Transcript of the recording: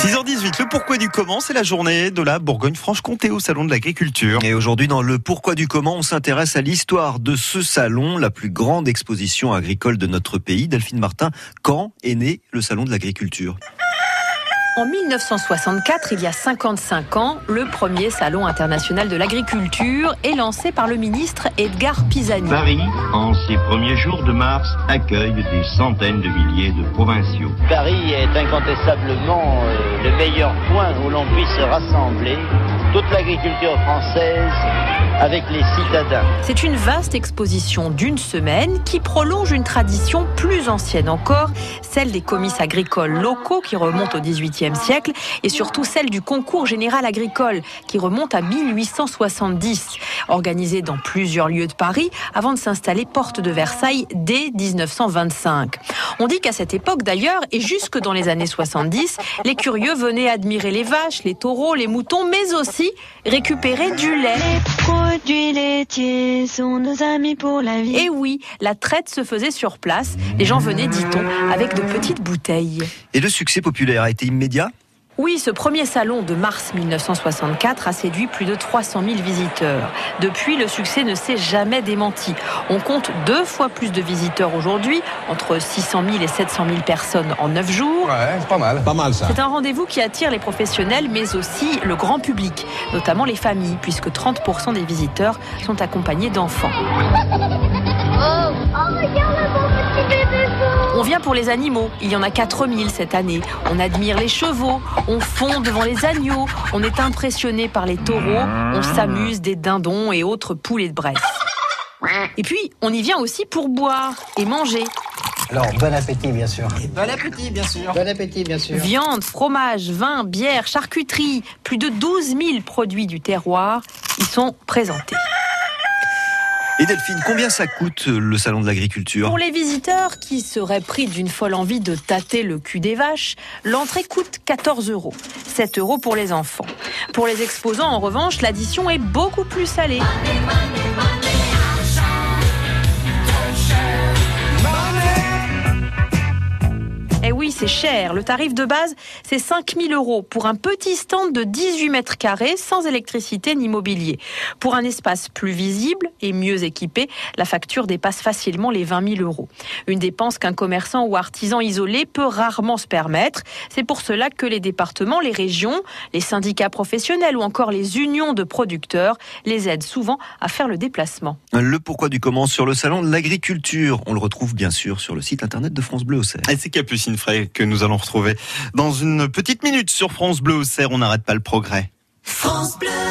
6h18, le pourquoi du comment, c'est la journée de la Bourgogne-Franche-Comté au Salon de l'Agriculture. Et aujourd'hui, dans le pourquoi du comment, on s'intéresse à l'histoire de ce salon, la plus grande exposition agricole de notre pays. Delphine Martin, quand est né le Salon de l'Agriculture? En 1964, il y a 55 ans, le premier salon international de l'agriculture est lancé par le ministre Edgar Pisani. Paris, en ses premiers jours de mars, accueille des centaines de milliers de provinciaux. Paris est incontestablement euh, le meilleur point où l'on puisse rassembler toute l'agriculture française avec les citadins. C'est une vaste exposition d'une semaine qui prolonge une tradition plus ancienne encore, celle des comices agricoles locaux qui remontent au XVIIIe siècle et surtout celle du concours général agricole qui remonte à 1870, organisé dans plusieurs lieux de Paris avant de s'installer porte de Versailles dès 1925. On dit qu'à cette époque d'ailleurs, et jusque dans les années 70, les curieux venaient admirer les vaches, les taureaux, les moutons, mais aussi récupérer du lait. Les produits laitiers sont nos amis pour la vie. Et oui, la traite se faisait sur place. Les gens venaient, dit-on, avec de petites bouteilles. Et le succès populaire a été immédiat? Oui, ce premier salon de mars 1964 a séduit plus de 300 000 visiteurs. Depuis, le succès ne s'est jamais démenti. On compte deux fois plus de visiteurs aujourd'hui, entre 600 000 et 700 000 personnes en neuf jours. Ouais, pas mal, pas mal ça. C'est un rendez-vous qui attire les professionnels, mais aussi le grand public, notamment les familles, puisque 30% des visiteurs sont accompagnés d'enfants. Oh, on vient pour les animaux. Il y en a 4000 cette année. On admire les chevaux, on fond devant les agneaux, on est impressionné par les taureaux, on s'amuse des dindons et autres poulets de Bresse. Et puis, on y vient aussi pour boire et manger. Alors, bon appétit, bien sûr. bon appétit, bien sûr. Bon appétit, bien sûr. Viande, fromage, vin, bière, charcuterie, plus de 12 000 produits du terroir y sont présentés. Et Delphine, combien ça coûte euh, le salon de l'agriculture Pour les visiteurs qui seraient pris d'une folle envie de tâter le cul des vaches, l'entrée coûte 14 euros. 7 euros pour les enfants. Pour les exposants, en revanche, l'addition est beaucoup plus salée. C'est cher. Le tarif de base, c'est 5000 euros pour un petit stand de 18 mètres carrés sans électricité ni mobilier. Pour un espace plus visible et mieux équipé, la facture dépasse facilement les 20 000 euros. Une dépense qu'un commerçant ou artisan isolé peut rarement se permettre. C'est pour cela que les départements, les régions, les syndicats professionnels ou encore les unions de producteurs les aident souvent à faire le déplacement. Le pourquoi du comment sur le salon de l'agriculture. On le retrouve bien sûr sur le site internet de France Bleu au Et c'est Capucine que nous allons retrouver dans une petite minute sur France Bleu au Cerf. On n'arrête pas le progrès. France Bleu